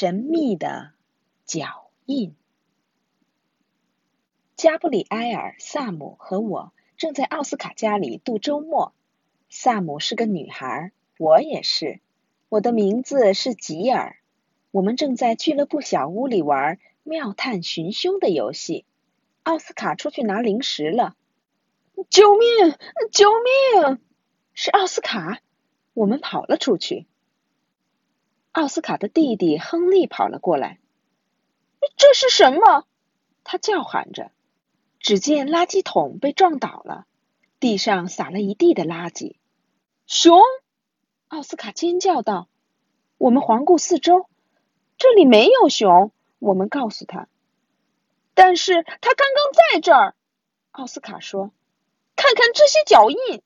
神秘的脚印。加布里埃尔、萨姆和我正在奥斯卡家里度周末。萨姆是个女孩，我也是。我的名字是吉尔。我们正在俱乐部小屋里玩妙探寻凶的游戏。奥斯卡出去拿零食了。救命！救命！是奥斯卡。我们跑了出去。奥斯卡的弟弟亨利跑了过来。这是什么？他叫喊着。只见垃圾桶被撞倒了，地上撒了一地的垃圾。熊！奥斯卡尖叫道。我们环顾四周，这里没有熊。我们告诉他。但是他刚刚在这儿。奥斯卡说。看看这些脚印。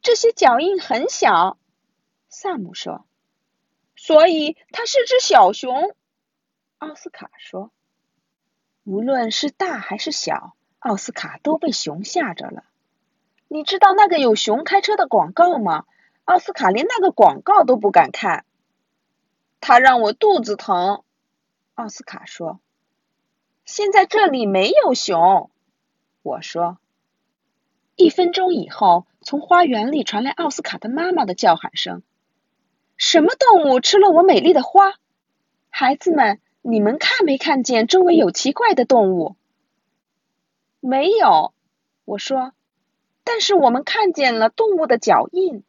这些脚印很小。萨姆说。所以它是只小熊，奥斯卡说。无论是大还是小，奥斯卡都被熊吓着了。你知道那个有熊开车的广告吗？奥斯卡连那个广告都不敢看。它让我肚子疼，奥斯卡说。现在这里没有熊，我说。一分钟以后，从花园里传来奥斯卡的妈妈的叫喊声。什么动物吃了我美丽的花？孩子们，你们看没看见周围有奇怪的动物？没有，我说。但是我们看见了动物的脚印。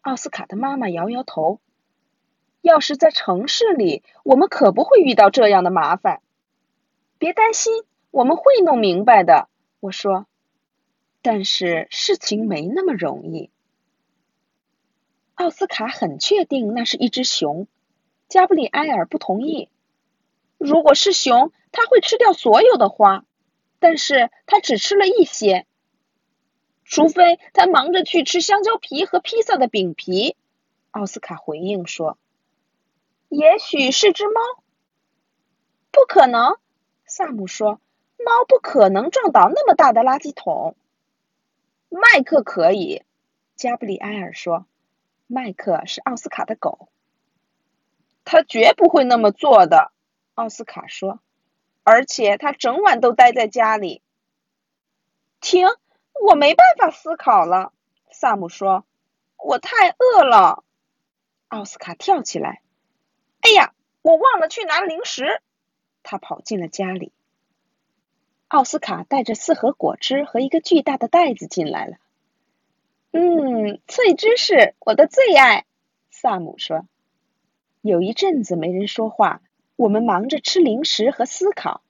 奥斯卡的妈妈摇摇头。要是在城市里，我们可不会遇到这样的麻烦。别担心，我们会弄明白的。我说。但是事情没那么容易。奥斯卡很确定那是一只熊，加布里埃尔不同意。如果是熊，它会吃掉所有的花，但是它只吃了一些。除非他忙着去吃香蕉皮和披萨的饼皮，奥斯卡回应说。也许是只猫。不可能，萨姆说，猫不可能撞倒那么大的垃圾桶。麦克可以，加布里埃尔说。麦克是奥斯卡的狗，他绝不会那么做的。奥斯卡说，而且他整晚都待在家里。停，我没办法思考了。萨姆说，我太饿了。奥斯卡跳起来，哎呀，我忘了去拿零食。他跑进了家里。奥斯卡带着四盒果汁和一个巨大的袋子进来了。嗯，脆芝士，我的最爱。萨姆说。有一阵子没人说话，我们忙着吃零食和思考。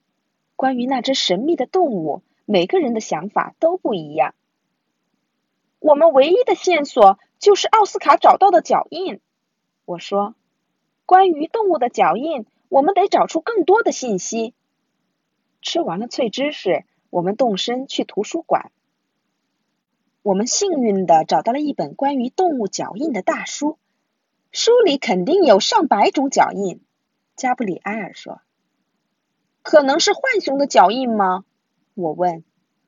关于那只神秘的动物，每个人的想法都不一样。我们唯一的线索就是奥斯卡找到的脚印。我说。关于动物的脚印，我们得找出更多的信息。吃完了脆芝士，我们动身去图书馆。我们幸运的找到了一本关于动物脚印的大书，书里肯定有上百种脚印。加布里埃尔说：“可能是浣熊的脚印吗？”我问。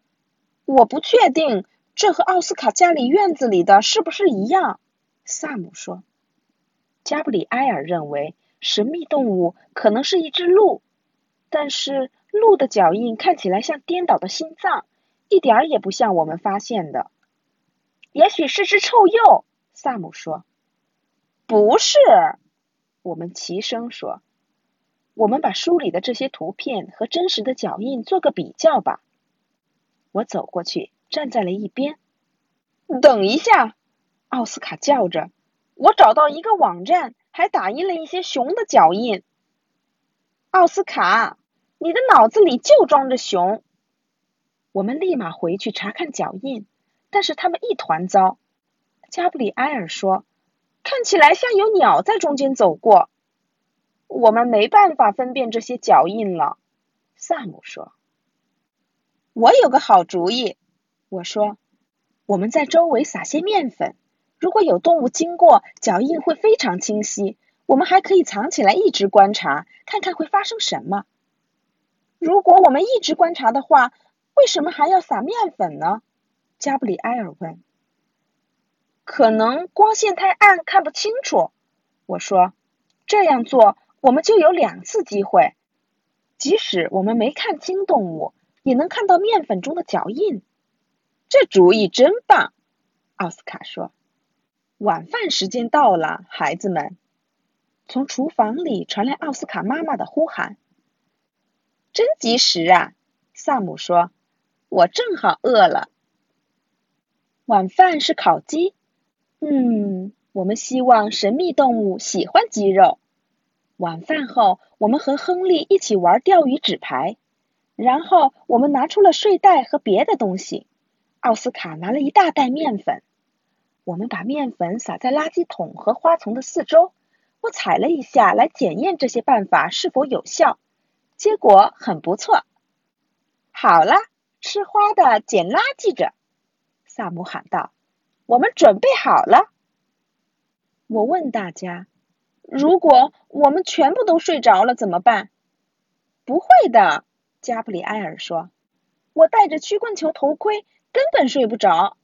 “我不确定，这和奥斯卡家里院子里的是不是一样？”萨姆说。加布里埃尔认为神秘动物可能是一只鹿，但是鹿的脚印看起来像颠倒的心脏，一点儿也不像我们发现的。也许是只臭鼬，萨姆说。不是，我们齐声说。我们把书里的这些图片和真实的脚印做个比较吧。我走过去，站在了一边。等一下，奥斯卡叫着，我找到一个网站，还打印了一些熊的脚印。奥斯卡，你的脑子里就装着熊。我们立马回去查看脚印。但是他们一团糟，加布里埃尔说：“看起来像有鸟在中间走过。”我们没办法分辨这些脚印了，萨姆说。“我有个好主意。”我说，“我们在周围撒些面粉，如果有动物经过，脚印会非常清晰。我们还可以藏起来一直观察，看看会发生什么。如果我们一直观察的话，为什么还要撒面粉呢？”加布里埃尔问：“可能光线太暗，看不清楚。”我说：“这样做，我们就有两次机会，即使我们没看清动物，也能看到面粉中的脚印。这主意真棒，奥斯卡说。晚饭时间到了，孩子们。从厨房里传来奥斯卡妈妈的呼喊。真及时啊，萨姆说。我正好饿了。晚饭是烤鸡。嗯，我们希望神秘动物喜欢鸡肉。晚饭后，我们和亨利一起玩钓鱼纸牌，然后我们拿出了睡袋和别的东西。奥斯卡拿了一大袋面粉，我们把面粉撒在垃圾桶和花丛的四周。我踩了一下来检验这些办法是否有效，结果很不错。好了。吃花的捡垃圾着，萨姆喊道：“我们准备好了。”我问大家：“如果我们全部都睡着了怎么办？”“不会的。”加布里埃尔说，“我戴着曲棍球头盔，根本睡不着。”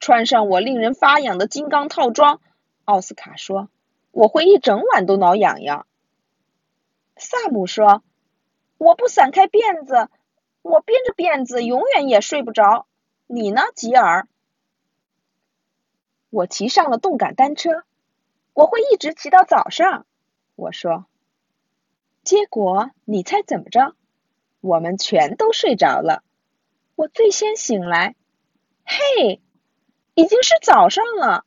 穿上我令人发痒的金刚套装，奥斯卡说：“我会一整晚都挠痒痒。”萨姆说：“我不散开辫子。”我编着辫子，永远也睡不着。你呢，吉尔？我骑上了动感单车，我会一直骑到早上。我说。结果你猜怎么着？我们全都睡着了。我最先醒来。嘿，已经是早上了。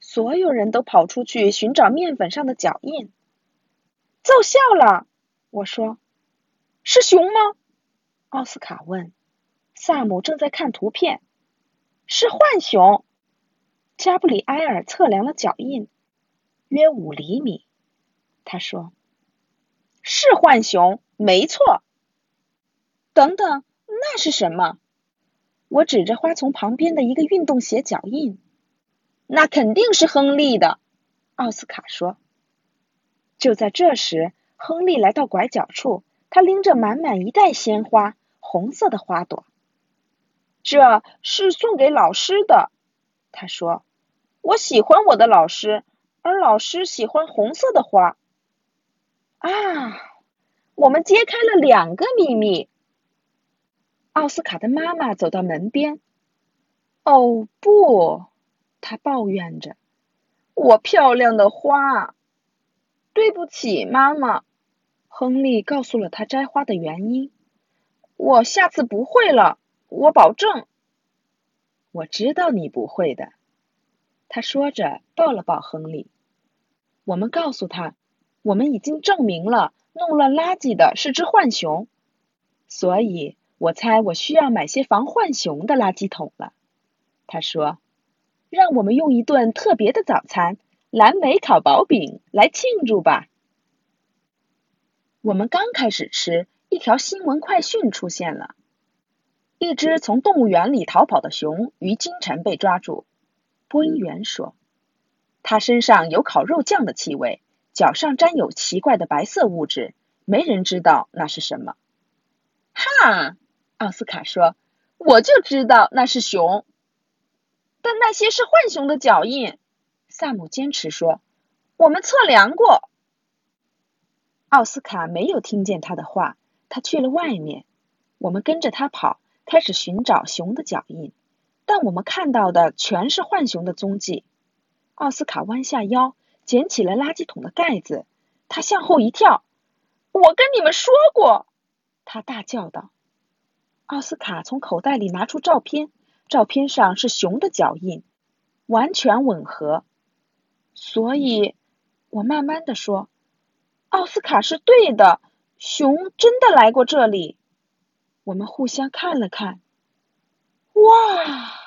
所有人都跑出去寻找面粉上的脚印。奏效了。我说。是熊吗？奥斯卡问：“萨姆正在看图片，是浣熊。”加布里埃尔测量了脚印，约五厘米。他说：“是浣熊，没错。”等等，那是什么？我指着花丛旁边的一个运动鞋脚印。那肯定是亨利的，奥斯卡说。就在这时，亨利来到拐角处。他拎着满满一袋鲜花，红色的花朵。这是送给老师的，他说：“我喜欢我的老师，而老师喜欢红色的花。”啊，我们揭开了两个秘密。奥斯卡的妈妈走到门边。“哦，不！”他抱怨着，“我漂亮的花，对不起，妈妈。”亨利告诉了他摘花的原因。我下次不会了，我保证。我知道你不会的，他说着抱了抱亨利。我们告诉他，我们已经证明了弄乱垃圾的是只浣熊，所以我猜我需要买些防浣熊的垃圾桶了。他说：“让我们用一顿特别的早餐——蓝莓烤薄饼来庆祝吧。”我们刚开始吃，一条新闻快讯出现了：一只从动物园里逃跑的熊于清晨被抓住。播音员说，它身上有烤肉酱的气味，脚上沾有奇怪的白色物质，没人知道那是什么。哈，奥斯卡说，我就知道那是熊，但那些是浣熊的脚印。萨姆坚持说，我们测量过。奥斯卡没有听见他的话，他去了外面。我们跟着他跑，开始寻找熊的脚印，但我们看到的全是浣熊的踪迹。奥斯卡弯下腰，捡起了垃圾桶的盖子，他向后一跳。“我跟你们说过！”他大叫道。奥斯卡从口袋里拿出照片，照片上是熊的脚印，完全吻合。所以，我慢慢的说。奥斯卡是对的，熊真的来过这里。我们互相看了看，哇！